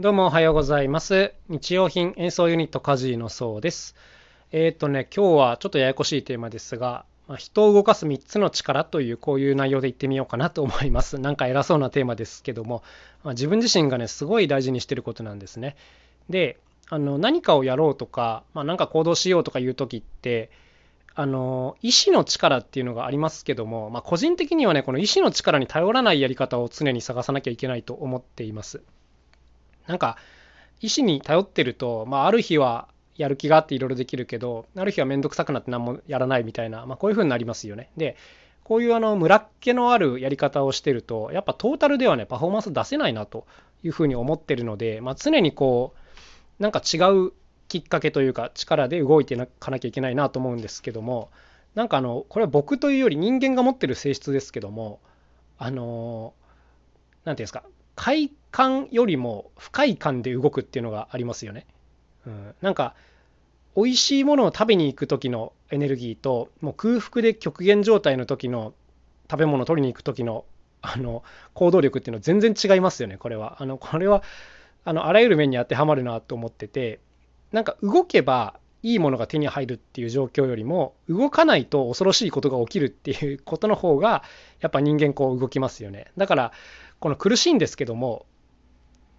どうもおはようございます。日用品演奏ユニットカジーのそうです。えっ、とね、今日はちょっとややこしいテーマですが、まあ、人を動かす3つの力というこういう内容で言ってみようかなと思います。なんか偉そうなテーマですけども、まあ、自分自身がね、すごい大事にしてることなんですね。で、あの何かをやろうとか、まあ、なんか行動しようとかいう時って、あの意志の力っていうのがありますけども、ま、個人的にはねこの意志の力に頼らないやり方を常に探さなきゃいけないと思っています。なんか意思に頼ってると、まあ、ある日はやる気があっていろいろできるけどある日は面倒くさくなって何もやらないみたいな、まあ、こういう風になりますよね。でこういうあのムラっ気のあるやり方をしてるとやっぱトータルではねパフォーマンス出せないなというふうに思ってるので、まあ、常にこうなんか違うきっかけというか力で動いていかなきゃいけないなと思うんですけどもなんかあのこれは僕というより人間が持ってる性質ですけどもあの何ていうんですか快感よりも不快感で動くっていうのがありますよね。うん、なんか美味しいものを食べに行く時のエネルギーともう空腹で極限状態の時の食べ物を取りに行く時のあの行動力っていうのは全然違いますよねこれは。あのこれはあのあらゆる面に当てはまるなと思っててなんか動けばいいものが手に入るっていう状況よりも動かないと恐ろしいことが起きるっていうことの方がやっぱ人間こう動きますよね。だからこの苦しいんですけども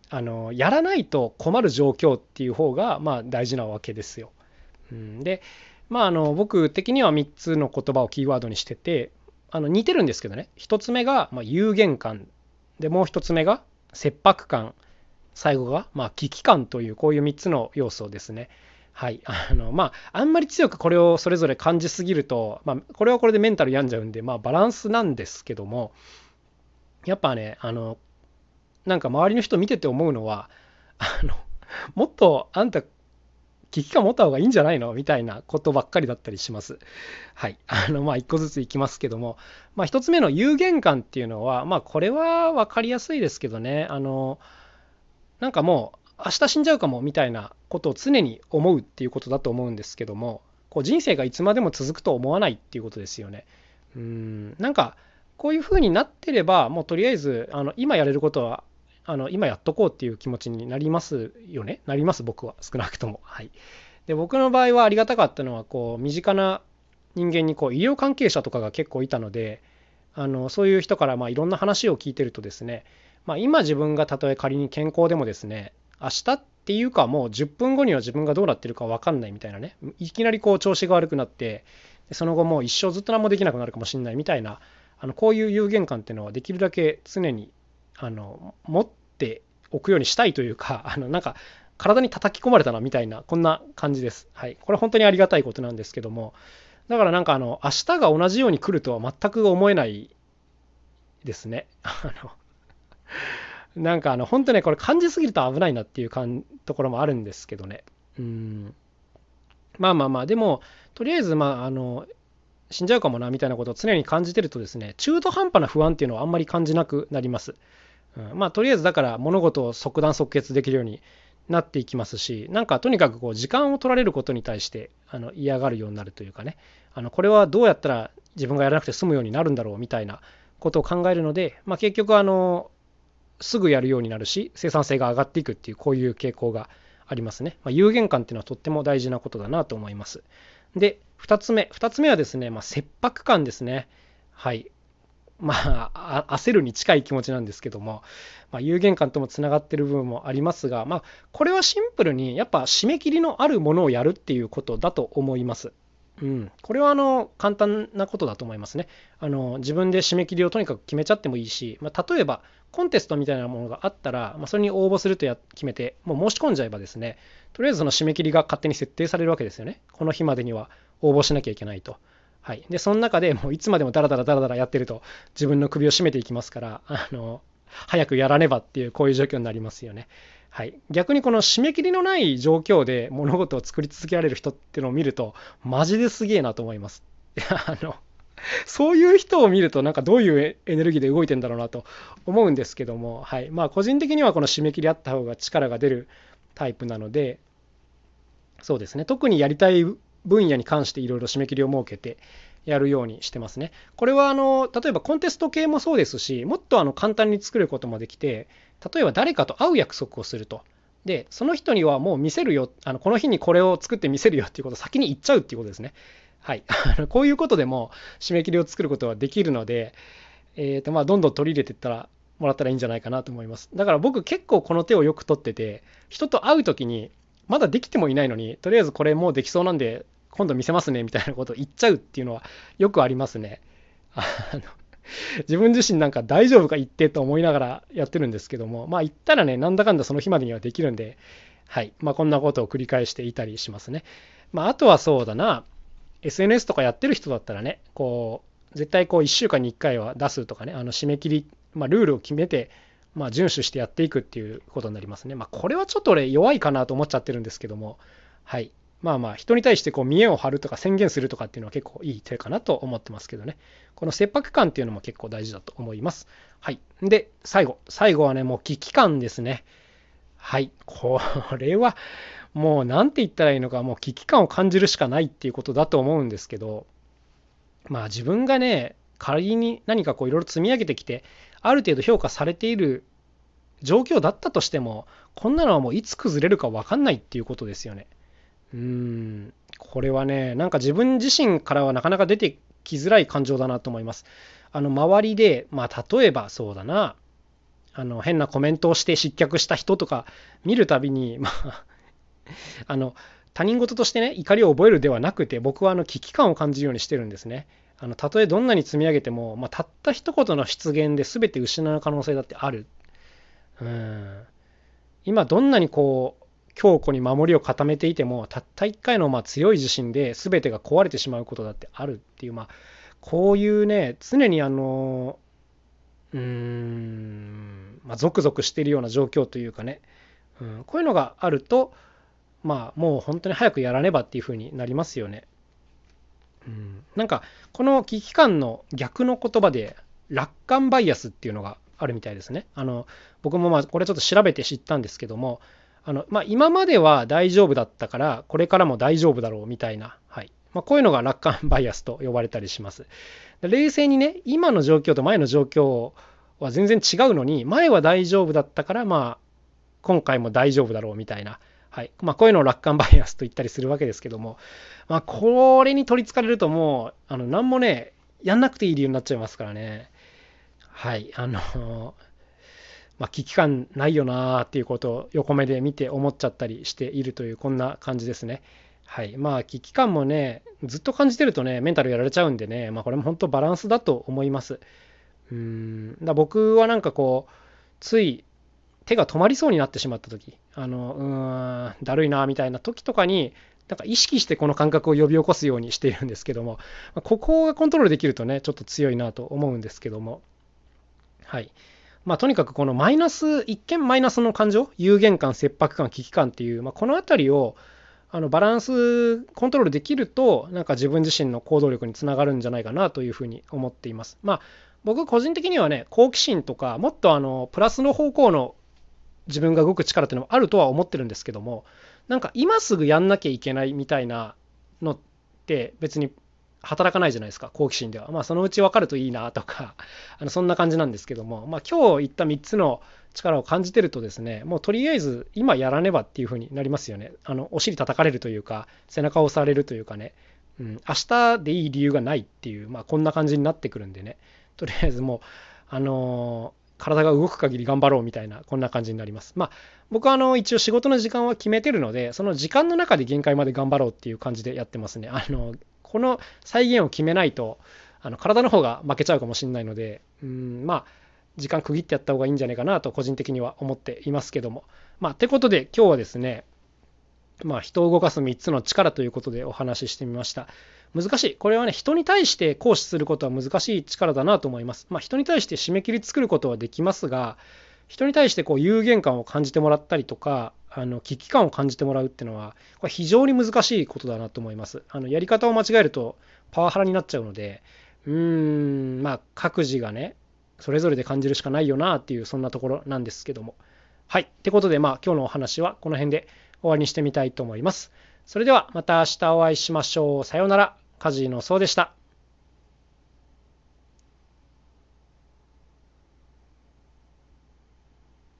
あのやらないと困る状況っていう方がまあ大事なわけですよ。うん、でまああの僕的には3つの言葉をキーワードにしててあの似てるんですけどね。1つ目がまあ有限感。でもう1つ目が切迫感。最後がま危機感というこういう3つの要素ですね。はい。あのまあ、あんまり強くこれをそれぞれ感じすぎると、まあ、これはこれでメンタル病んじゃうんで、まあ、バランスなんですけどもやっぱねあのなんか周りの人見てて思うのはあのもっとあんた危機感持った方がいいんじゃないのみたいなことばっかりだったりします。はい。あの、まあ、一個ずついきますけども、まあ、一つ目の有限感っていうのは、まあ、これは分かりやすいですけどね、あの、なんかもう、明日死んじゃうかもみたいなことを常に思うっていうことだと思うんですけども、こう人生がいつまでも続くと思わないっていうことですよね。うん、なんか、こういう風になってれば、もうとりあえず、あの今やれることはあの今やっとこうっていう気持ちになりますよね？なります、僕は。少なくとも。はい。で、僕の場合はありがたかったのは、こう、身近な人間にこう医療関係者とかが結構いたので、あのそういう人からまあいろんな話を聞いてるとですね、まあ、今自分がたとえ仮に健康でもですね、明日っていうかもう10分後には自分がどうなってるか分かんないみたいなね、いきなりこう調子が悪くなって、その後もう一生ずっと何もできなくなるかもしれないみたいな、あのこういう有限感っていうのはできるだけ常にあの持っておくようにしたいというか あのなんか体に叩き込まれたなみたいなこんな感じです。はい、これ本当にありがたいことなんですけどもだからなんかあの明日が同じように来るとは全く思えないですね。あのなんかあの本当ねこれ感じすぎると危ないなっていうかんところもあるんですけどね。うんまあまあまあでもとりあえずまああの死んじゃうかもなみたいなことを常に感じてるとですね中途半端な不安っていうのはあんまり感じなくなります。うん、まあとりあえずだから物事を即断即決できるようになっていきますしなんかとにかくこう時間を取られることに対してあの嫌がるようになるというかねあのこれはどうやったら自分がやらなくて済むようになるんだろうみたいなことを考えるので、まあ、結局あのすぐやるようになるし生産性が上がっていくっていうこういう傾向がありますね。まあ、有限感っていうのはとっても大事なことだなと思います。で2つ目2つ目はですね、まあ、切迫感ですね。はいまあ、焦るに近い気持ちなんですけども、まあ、有限感ともつながってる部分もありますが、まあ、これはシンプルにやっぱ締め切りのあるものをやるっていうことだと思います。うん、これはあの簡単なことだと思いますねあの。自分で締め切りをとにかく決めちゃってもいいし、まあ、例えばコンテストみたいなものがあったら、まあ、それに応募するとや決めて、もう申し込んじゃえばですね、とりあえずその締め切りが勝手に設定されるわけですよね。この日までには応募しなきゃいけないと。はい、でその中でもういつまでもダラダラダラダラやってると自分の首を絞めていきますからあの早くやらねばっていうこういう状況になりますよね。はい、逆にこの締め切りのない状況で物事を作り続けられる人っていうのを見るとマジですげえなと思います。あのそういう人を見るとなんかどういうエネルギーで動いてんだろうなと思うんですけども、はいまあ、個人的にはこの締め切りあった方が力が出るタイプなのでそうですね特にやりたい分野に関していろいろ締め切りを設けてやるようにしてますね。これはあの例えばコンテスト系もそうですしもっとあの簡単に作ることもできて例えば誰かと会う約束をすると。でその人にはもう見せるよあのこの日にこれを作って見せるよっていうことを先に言っちゃうっていうことですね。はい、こういうことでも締め切りを作ることはできるので、えーとまあ、どんどん取り入れていったらもらったらいいんじゃないかなと思います。だから僕結構この手をよく取ってて人と会う時にまだできてもいないのにとりあえずこれもうできそうなんで今度見せますねみたいなことを言っちゃうっていうのはよくありますね。あの自分自身なんか大丈夫か言ってと思いながらやってるんですけども、まあ言ったらね、なんだかんだその日までにはできるんで、はい。まあこんなことを繰り返していたりしますね。まああとはそうだな、SNS とかやってる人だったらね、こう、絶対こう1週間に1回は出すとかね、あの締め切り、まあルールを決めて、まあ遵守してやっていくっていうことになりますね。まあこれはちょっと俺弱いかなと思っちゃってるんですけども、はい。まあまあ人に対してこう見栄を張るとか宣言するとかっていうのは結構いい手かなと思ってますけどね。この切迫感っていうのも結構大事だと思います。はい。で、最後。最後はね、もう危機感ですね。はい。これはもう何て言ったらいいのか、もう危機感を感じるしかないっていうことだと思うんですけど、まあ自分がね、仮に何かこういろいろ積み上げてきて、ある程度評価されている状況だったとしても、こんなのはもういつ崩れるか分かんないっていうことですよね。うん、これはね、なんか自分自身からはなかなか出てきづらい感情だなと思います。あの、周りで、まあ、例えばそうだな、あの、変なコメントをして失脚した人とか見るたびに、まあ、あの、他人事としてね、怒りを覚えるではなくて、僕はあの危機感を感じるようにしてるんですね。あの、たとえどんなに積み上げても、まあ、たった一言の出現で全て失う可能性だってある。うん。今どんなにこう、強固に守りを固めていてもたった1回のま強い地震で全てが壊れてしまうことだってあるっていうまあこういうね常にあのうーんまあゾクゾクしているような状況というかね、うん、こういうのがあるとまあもう本当に早くやらねばっていうふうになりますよね。うん、なんかこの危機感の逆の言葉で楽観バイアスっていうのがあるみたいですね。あの僕もまあこれちょっと調べて知ったんですけどもあの、まあ、今までは大丈夫だったから、これからも大丈夫だろうみたいな、はい。まあ、こういうのが楽観バイアスと呼ばれたりします。冷静にね、今の状況と前の状況は全然違うのに、前は大丈夫だったから、まあ、今回も大丈夫だろうみたいな、はい。まあ、こういうのを楽観バイアスと言ったりするわけですけども、まあ、これに取りつかれるともう、あの、何もね、やんなくていい理由になっちゃいますからね。はい。あの、まあ、危機感ないよなーっていうことを横目で見て思っちゃったりしているというこんな感じですね。はい。まあ危機感もね、ずっと感じてるとね、メンタルやられちゃうんでね、まあこれも本当バランスだと思います。うん。だ僕はなんかこう、つい手が止まりそうになってしまった時、あの、うーん、だるいなみたいな時とかに、なんか意識してこの感覚を呼び起こすようにしているんですけども、ここがコントロールできるとね、ちょっと強いなと思うんですけども、はい。まあ、とにかくこのマイナス、一見マイナスの感情、有限感、切迫感、危機感っていう、まあ、この辺りをあのバランスコントロールできると、なんか自分自身の行動力につながるんじゃないかなというふうに思っています。まあ、僕個人的にはね、好奇心とか、もっとあのプラスの方向の自分が動く力っていうのもあるとは思ってるんですけども、なんか今すぐやんなきゃいけないみたいなのって別に働かないじゃないですか好奇心ではまあそのうち分かるといいなとか あのそんな感じなんですけどもまあ今日言った3つの力を感じてるとですねもうとりあえず今やらねばっていう風になりますよねあのお尻叩かれるというか背中を押されるというかね、うん、明日でいい理由がないっていうまあこんな感じになってくるんでねとりあえずもうあのー体が動く限り頑張ろうみたいなこんな感じになります。まあ僕はあの一応仕事の時間は決めてるのでその時間の中で限界まで頑張ろうっていう感じでやってますね。あのこの再現を決めないとあの体の方が負けちゃうかもしれないのでうんまあ時間区切ってやった方がいいんじゃないかなと個人的には思っていますけども。まあ、てことで今日はですねまあ、人を動かす3つの力ということでお話ししてみました。難しい。これはね、人に対して行使することは難しい力だなと思います。まあ、人に対して締め切り作ることはできますが、人に対してこう有限感を感じてもらったりとか、あの危機感を感じてもらうっていうのはこれ非常に難しいことだなと思います。あのやり方を間違えるとパワハラになっちゃうのでうーんまあ各自がねそれぞれで感じるしかないよなっていうそんなところなんですけども。はい。ってことでまあ今日のお話はこの辺で終わりにしてみたいと思います。それではまた明日お会いしましょう。さようなら。カジノそうでした。